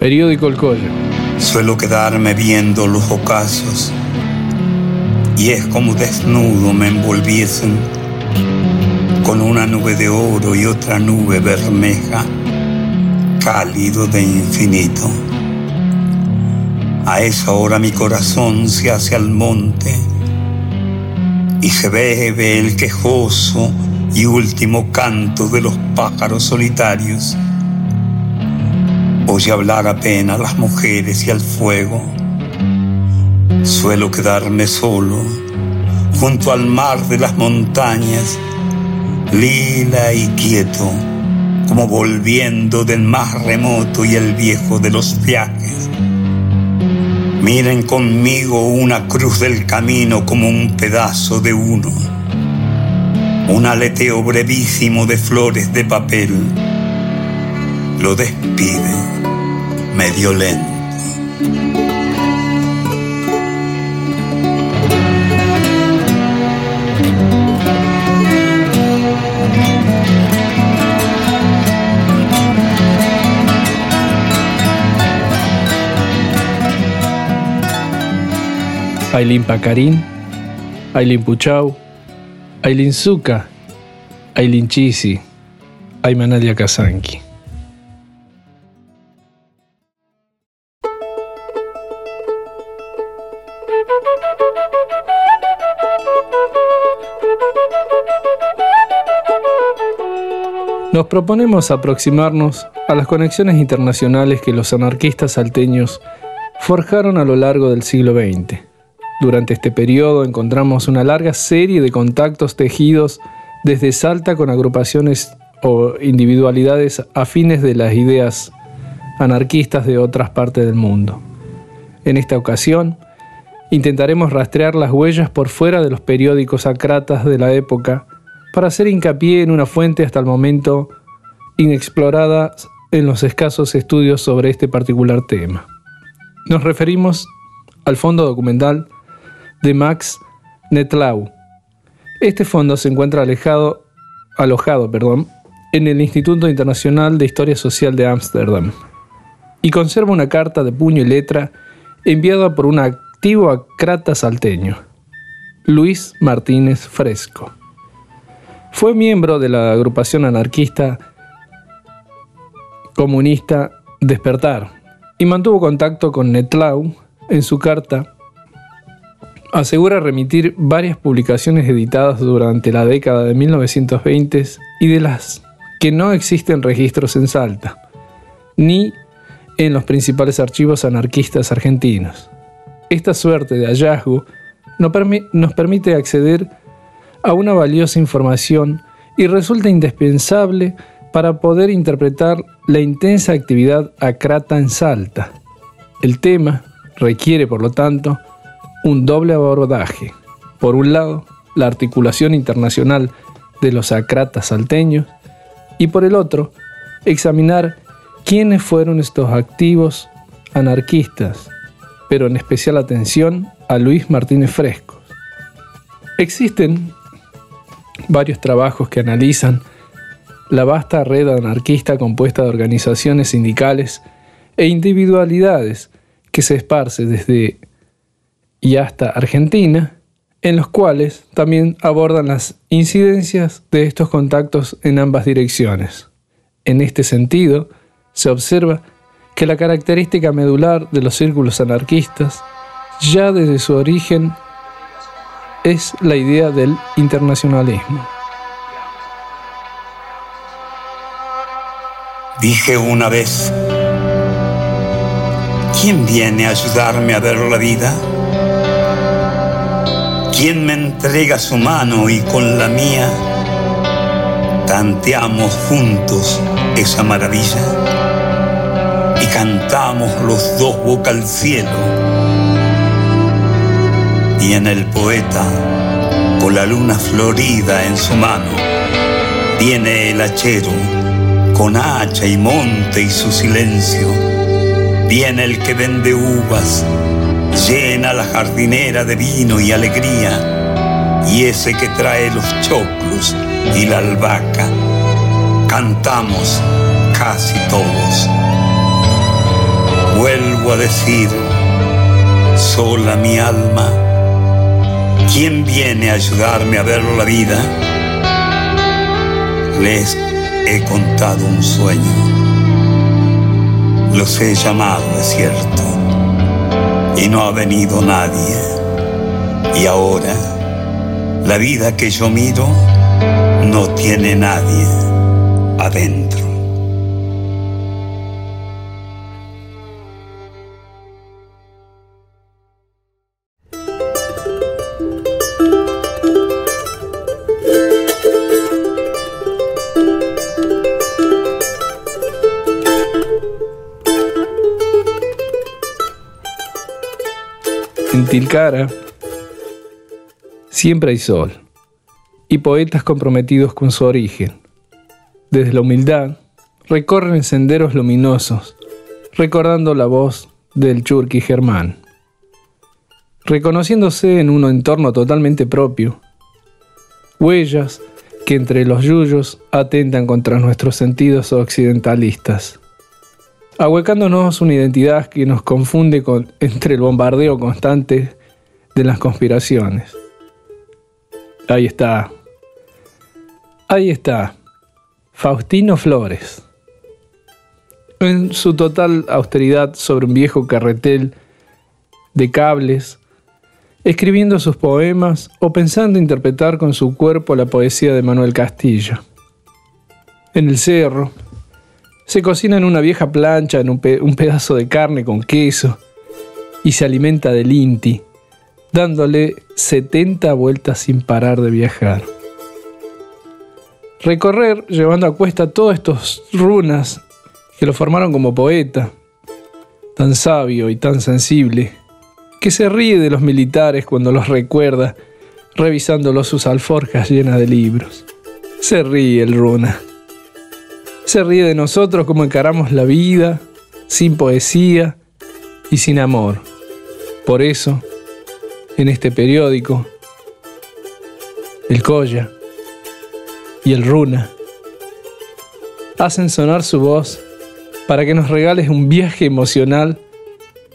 Periódico El Collo. Suelo quedarme viendo los ocasos y es como desnudo me envolviesen con una nube de oro y otra nube bermeja, cálido de infinito. A esa hora mi corazón se hace al monte y se bebe el quejoso y último canto de los pájaros solitarios. Oye hablar apenas las mujeres y al fuego. Suelo quedarme solo junto al mar de las montañas, lila y quieto, como volviendo del más remoto y el viejo de los viajes. Miren conmigo una cruz del camino como un pedazo de uno, un aleteo brevísimo de flores de papel. Lo despide medio lento. Ailin Pacarín, Ailin Puchau, Ailin Zuka, Ailin Chisi, Aymanalia Kazanki. Proponemos aproximarnos a las conexiones internacionales que los anarquistas salteños forjaron a lo largo del siglo XX. Durante este periodo encontramos una larga serie de contactos tejidos desde Salta con agrupaciones o individualidades afines de las ideas anarquistas de otras partes del mundo. En esta ocasión, intentaremos rastrear las huellas por fuera de los periódicos acratas de la época para hacer hincapié en una fuente hasta el momento inexplorada en los escasos estudios sobre este particular tema. Nos referimos al fondo documental de Max Netlau. Este fondo se encuentra alejado, alojado perdón, en el Instituto Internacional de Historia Social de Ámsterdam y conserva una carta de puño y letra enviada por un activo acrata salteño, Luis Martínez Fresco. Fue miembro de la agrupación anarquista comunista Despertar y mantuvo contacto con Netlau en su carta. Asegura remitir varias publicaciones editadas durante la década de 1920 y de las que no existen registros en Salta, ni en los principales archivos anarquistas argentinos. Esta suerte de hallazgo nos permite acceder a una valiosa información y resulta indispensable para poder interpretar la intensa actividad acrata en Salta. El tema requiere, por lo tanto, un doble abordaje. Por un lado, la articulación internacional de los acratas salteños y por el otro, examinar quiénes fueron estos activos anarquistas, pero en especial atención a Luis Martínez Fresco. Existen varios trabajos que analizan la vasta red anarquista compuesta de organizaciones sindicales e individualidades que se esparce desde y hasta Argentina, en los cuales también abordan las incidencias de estos contactos en ambas direcciones. En este sentido, se observa que la característica medular de los círculos anarquistas, ya desde su origen, es la idea del internacionalismo. Dije una vez, ¿quién viene a ayudarme a ver la vida? ¿Quién me entrega su mano y con la mía tanteamos juntos esa maravilla? Y cantamos los dos boca al cielo. Y en el poeta, con la luna florida en su mano, viene el hachero con hacha y monte y su silencio. Viene el que vende uvas, llena la jardinera de vino y alegría, y ese que trae los choclos y la albahaca. Cantamos casi todos. vuelvo a decir, sola mi alma, ¿quién viene a ayudarme a ver la vida? Les he contado un sueño, los he llamado, es cierto, y no ha venido nadie. Y ahora, la vida que yo miro no tiene nadie adentro. En Tilcara siempre hay sol y poetas comprometidos con su origen. Desde la humildad recorren senderos luminosos, recordando la voz del Churqui Germán. Reconociéndose en un entorno totalmente propio, huellas que entre los yuyos atentan contra nuestros sentidos occidentalistas ahuecándonos una identidad que nos confunde con, entre el bombardeo constante de las conspiraciones. Ahí está. Ahí está. Faustino Flores. En su total austeridad sobre un viejo carretel de cables, escribiendo sus poemas o pensando interpretar con su cuerpo la poesía de Manuel Castillo. En el cerro, se cocina en una vieja plancha, en un, pedazo de carne con queso, y se alimenta del Inti, dándole 70 vueltas sin parar de viajar. Recorrer llevando a cuesta todos estos runas que lo formaron como poeta, tan sabio y tan sensible, que se ríe de los militares cuando los recuerda, revisándolo sus alforjas llenas de libros. Se ríe el runa se ríe de nosotros como encaramos la vida, sin poesía y sin amor. Por eso, en este periódico, el Colla y el Runa hacen sonar su voz para que nos regales un viaje emocional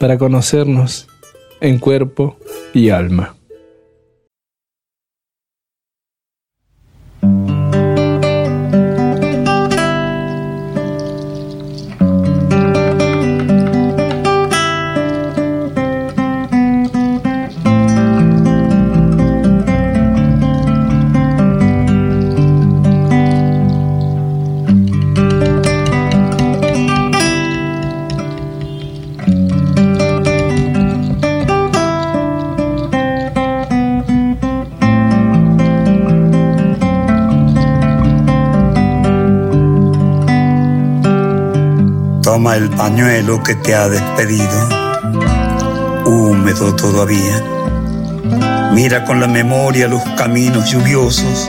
para conocernos en cuerpo y alma. Toma el pañuelo que te ha despedido, húmedo todavía. Mira con la memoria los caminos lluviosos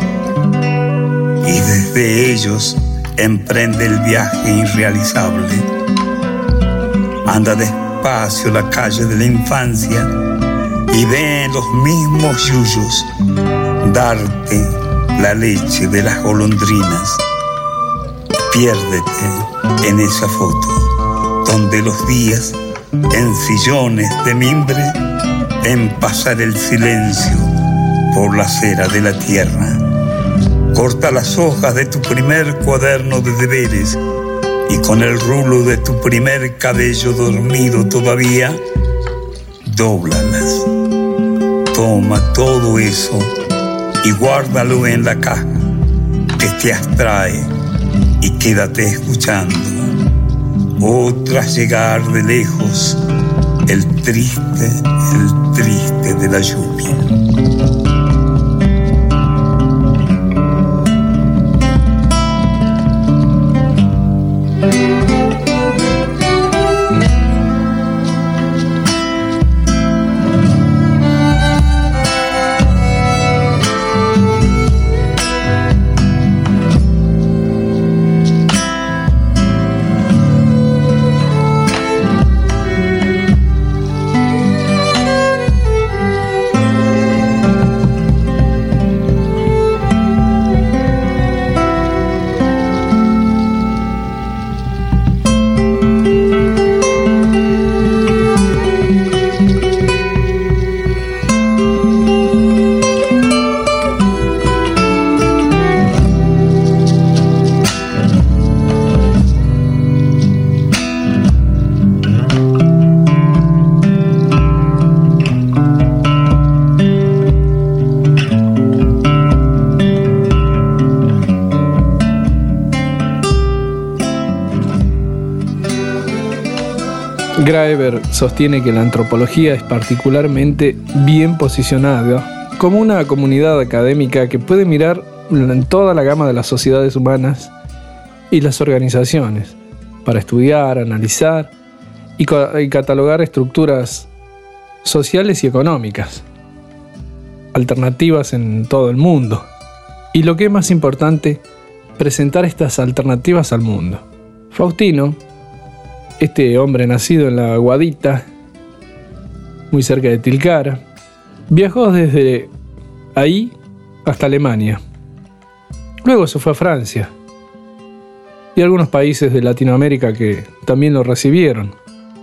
y desde ellos emprende el viaje irrealizable. Anda despacio la calle de la infancia y ve los mismos yuyos darte la leche de las golondrinas Piérdete en esa foto, donde los días en sillones de mimbre, en pasar el silencio por la acera de la tierra. Corta las hojas de tu primer cuaderno de deberes y con el rulo de tu primer cabello dormido todavía, dóblalas. Toma todo eso y guárdalo en la caja que te abstrae y quédate escuchando. Otras llegar de lejos, el triste, el triste de la lluvia. Graeber sostiene que la antropología es particularmente bien posicionada como una comunidad académica que puede mirar en toda la gama de las sociedades humanas y las organizaciones para estudiar, analizar y, catalogar estructuras sociales y económicas, alternativas en todo el mundo. Y lo que es más importante, presentar estas alternativas al mundo. Faustino, este hombre nacido en la Guadita, muy cerca de Tilcara, viajó desde ahí hasta Alemania. Luego se fue a Francia y algunos países de Latinoamérica que también lo recibieron.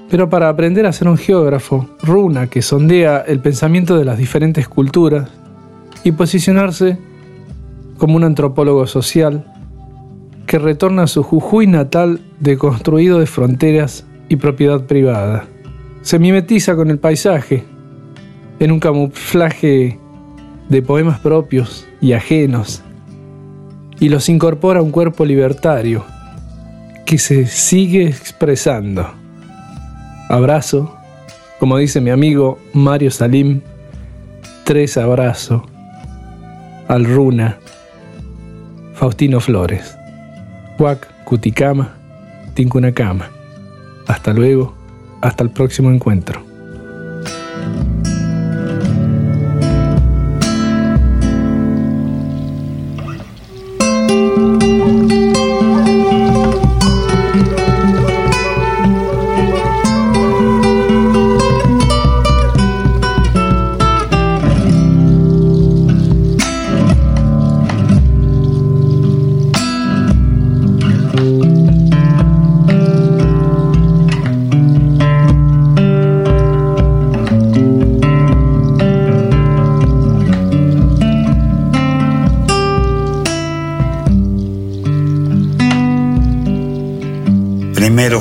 Pero para aprender a ser un geógrafo, Runa, que sondea el pensamiento de las diferentes culturas y posicionarse como un antropólogo social que retorna a su Jujuy natal deconstruido de fronteras y propiedad privada. Se mimetiza con el paisaje en un camuflaje de poemas propios y ajenos y los incorpora a un cuerpo libertario que se sigue expresando. Abrazo, como dice mi amigo Mario Salim, tres abrazos al Runa, Faustino Flores, Huac, Cuticama, Tincunacama. Hasta luego, hasta el próximo encuentro.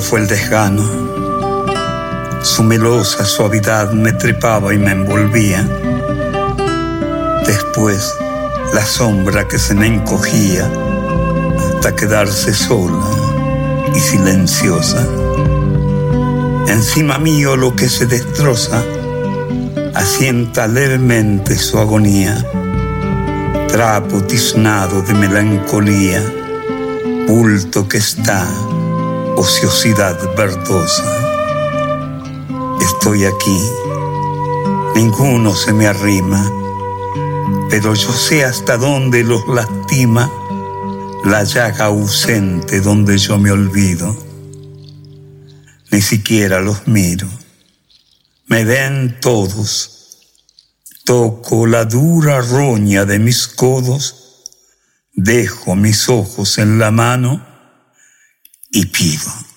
Fue el desgano. Su melosa suavidad me trepaba y me envolvía. Después, la sombra que se me encogía hasta quedarse sola y silenciosa. Encima mío lo que se destroza asienta levemente su agonía, trapo tiznado de melancolía, bulto que está ociosidad verdosa. Estoy aquí, ninguno se me arrima, pero yo sé hasta dónde los lastima la llaga ausente donde yo me olvido. Ni siquiera los miro, me ven todos. Toco la dura roña de mis codos, dejo mis ojos en la mano y pido.